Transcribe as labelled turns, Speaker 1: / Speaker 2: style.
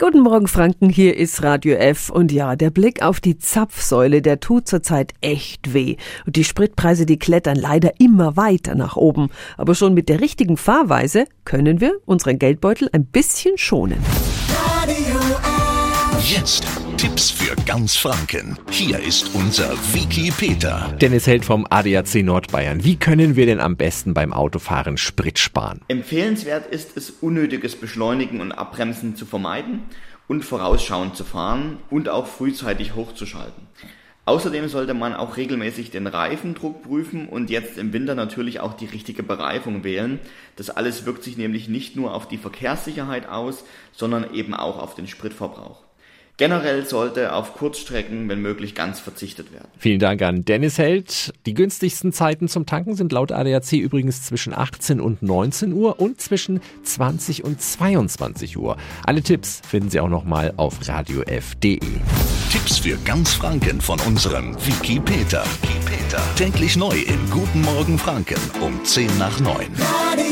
Speaker 1: Guten Morgen Franken, hier ist Radio F und ja, der Blick auf die Zapfsäule, der tut zurzeit echt weh. Und die Spritpreise, die klettern leider immer weiter nach oben. Aber schon mit der richtigen Fahrweise können wir unseren Geldbeutel ein bisschen schonen.
Speaker 2: Radio F. Jetzt Tipps für ganz Franken. Hier ist unser Wiki Peter.
Speaker 3: Dennis Held vom ADAC Nordbayern. Wie können wir denn am besten beim Autofahren Sprit sparen?
Speaker 4: Empfehlenswert ist es, unnötiges Beschleunigen und Abbremsen zu vermeiden und vorausschauend zu fahren und auch frühzeitig hochzuschalten. Außerdem sollte man auch regelmäßig den Reifendruck prüfen und jetzt im Winter natürlich auch die richtige Bereifung wählen. Das alles wirkt sich nämlich nicht nur auf die Verkehrssicherheit aus, sondern eben auch auf den Spritverbrauch. Generell sollte auf Kurzstrecken, wenn möglich, ganz verzichtet werden.
Speaker 3: Vielen Dank an Dennis Held. Die günstigsten Zeiten zum Tanken sind laut ADAC übrigens zwischen 18 und 19 Uhr und zwischen 20 und 22 Uhr. Alle Tipps finden Sie auch nochmal auf radiof.de.
Speaker 2: Tipps für ganz Franken von unserem Wiki Peter. Wiki Peter. Täglich neu im Guten Morgen Franken um 10 nach 9. Radio